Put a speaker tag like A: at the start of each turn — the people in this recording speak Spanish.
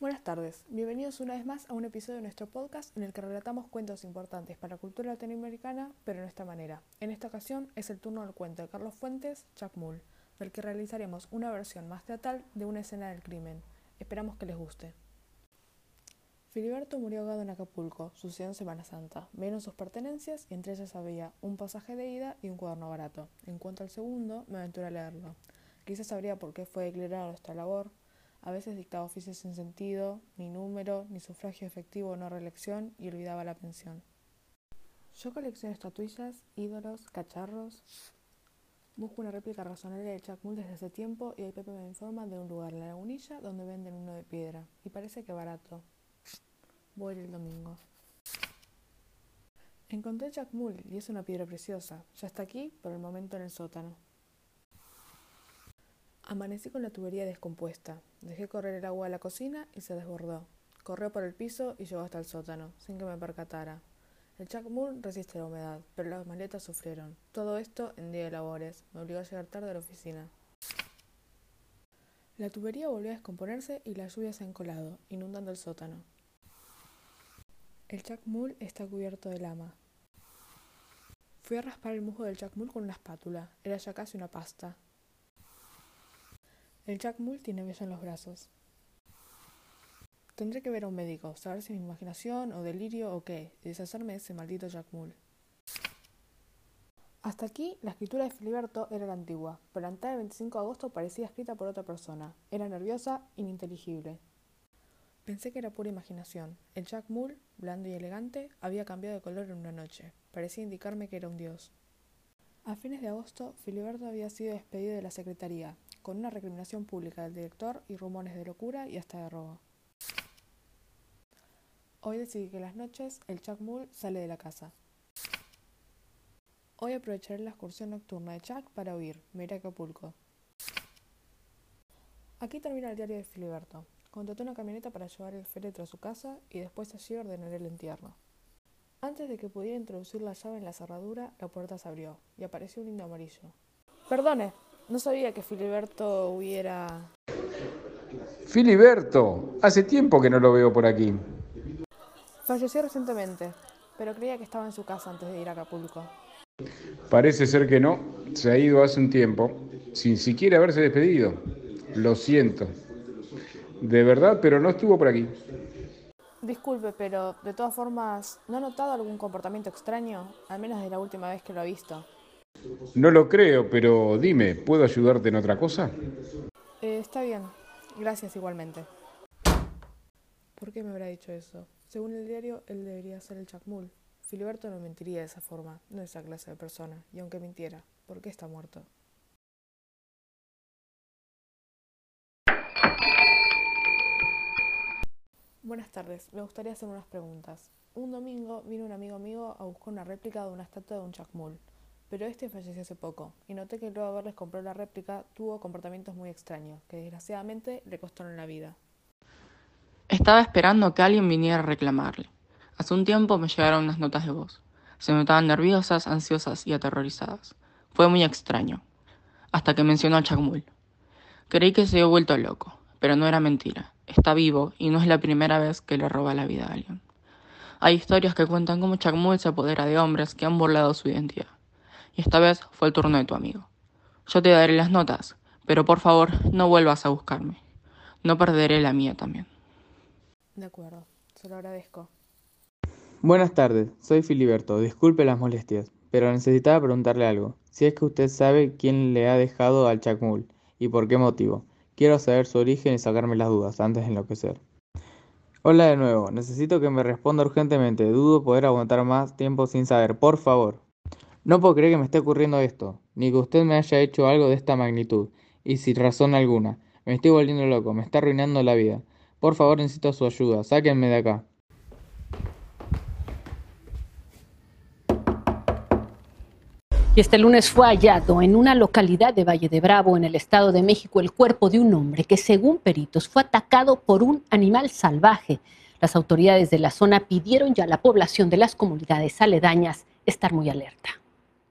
A: Buenas tardes, bienvenidos una vez más a un episodio de nuestro podcast en el que relatamos cuentos importantes para la cultura latinoamericana, pero de esta manera. En esta ocasión es el turno del cuento de Carlos Fuentes, Chacmul, del que realizaremos una versión más teatral de una escena del crimen. Esperamos que les guste. Filiberto murió ahogado en Acapulco, sucedió en Semana Santa. Vieron sus pertenencias y entre ellas había un pasaje de ida y un cuaderno barato. En cuanto al segundo, me aventuré a leerlo. Quizás sabría por qué fue declarado nuestra labor, a veces dictaba oficios sin sentido, ni número, ni sufragio efectivo o no reelección, y olvidaba la pensión. Yo colecciono estatuillas, ídolos, cacharros. Busco una réplica razonable de Chacmul desde hace tiempo y el Pepe me informa de un lugar en la lagunilla donde venden uno de piedra. Y parece que barato. Voy el domingo. Encontré Chacmul y es una piedra preciosa. Ya está aquí, por el momento en el sótano. Amanecí con la tubería descompuesta. Dejé correr el agua a la cocina y se desbordó. Corrió por el piso y llegó hasta el sótano, sin que me percatara. El Chacmul resiste la humedad, pero las maletas sufrieron. Todo esto en día de labores. Me obligó a llegar tarde a la oficina. La tubería volvió a descomponerse y la lluvia se ha encolado, inundando el sótano. El Chacmul está cubierto de lama. Fui a raspar el musgo del Chacmul con una espátula. Era ya casi una pasta. El Jack Mull tiene beso en los brazos. Tendré que ver a un médico, saber si es mi imaginación o delirio o qué, y deshacerme de ese maldito Jack Mull. Hasta aquí, la escritura de Filiberto era la antigua, pero la entrada del 25 de agosto parecía escrita por otra persona. Era nerviosa, ininteligible. Pensé que era pura imaginación. El Jack Mull, blando y elegante, había cambiado de color en una noche. Parecía indicarme que era un dios. A fines de agosto, Filiberto había sido despedido de la secretaría, con una recriminación pública del director y rumores de locura y hasta de robo. Hoy decidí que las noches el Chuck Mull sale de la casa. Hoy aprovecharé la excursión nocturna de Chuck para huir, me iré a Acapulco. Aquí termina el diario de Filiberto. Contraté una camioneta para llevar el féretro a su casa y después allí ordenaré el entierro. Antes de que pudiera introducir la llave en la cerradura, la puerta se abrió y apareció un lindo amarillo. Perdone, no sabía que Filiberto hubiera...
B: Filiberto, hace tiempo que no lo veo por aquí.
A: Falleció recientemente, pero creía que estaba en su casa antes de ir a Acapulco.
B: Parece ser que no, se ha ido hace un tiempo, sin siquiera haberse despedido. Lo siento. De verdad, pero no estuvo por aquí.
A: Disculpe, pero de todas formas, ¿no ha notado algún comportamiento extraño? Al menos de la última vez que lo ha visto.
B: No lo creo, pero dime, ¿puedo ayudarte en otra cosa?
A: Eh, está bien. Gracias igualmente. ¿Por qué me habrá dicho eso? Según el diario, él debería ser el Chacmul. Filiberto no mentiría de esa forma, no es esa clase de persona. Y aunque mintiera, ¿por qué está muerto? Buenas tardes, me gustaría hacer unas preguntas. Un domingo vino un amigo mío a buscar una réplica de una estatua de un Chacmul pero este falleció hace poco, y noté que luego de haberles comprado la réplica tuvo comportamientos muy extraños, que desgraciadamente le costaron la vida.
C: Estaba esperando que alguien viniera a reclamarle. Hace un tiempo me llegaron unas notas de voz. Se notaban nerviosas, ansiosas y aterrorizadas. Fue muy extraño. Hasta que mencionó a Chacmul. Creí que se había vuelto loco, pero no era mentira. Está vivo y no es la primera vez que le roba la vida a alguien. Hay historias que cuentan cómo Chacmul se apodera de hombres que han burlado su identidad y esta vez fue el turno de tu amigo. Yo te daré las notas, pero por favor no vuelvas a buscarme. No perderé la mía también.
A: De acuerdo, se lo agradezco.
D: Buenas tardes, soy Filiberto. Disculpe las molestias, pero necesitaba preguntarle algo. Si es que usted sabe quién le ha dejado al Chacmul y por qué motivo. Quiero saber su origen y sacarme las dudas antes de enloquecer. Hola de nuevo, necesito que me responda urgentemente. Dudo poder aguantar más tiempo sin saber. Por favor. No puedo creer que me esté ocurriendo esto, ni que usted me haya hecho algo de esta magnitud, y sin razón alguna. Me estoy volviendo loco, me está arruinando la vida. Por favor, necesito su ayuda, sáquenme de acá.
E: Y este lunes fue hallado en una localidad de Valle de Bravo, en el Estado de México, el cuerpo de un hombre que, según peritos, fue atacado por un animal salvaje. Las autoridades de la zona pidieron ya a la población de las comunidades aledañas estar muy alerta.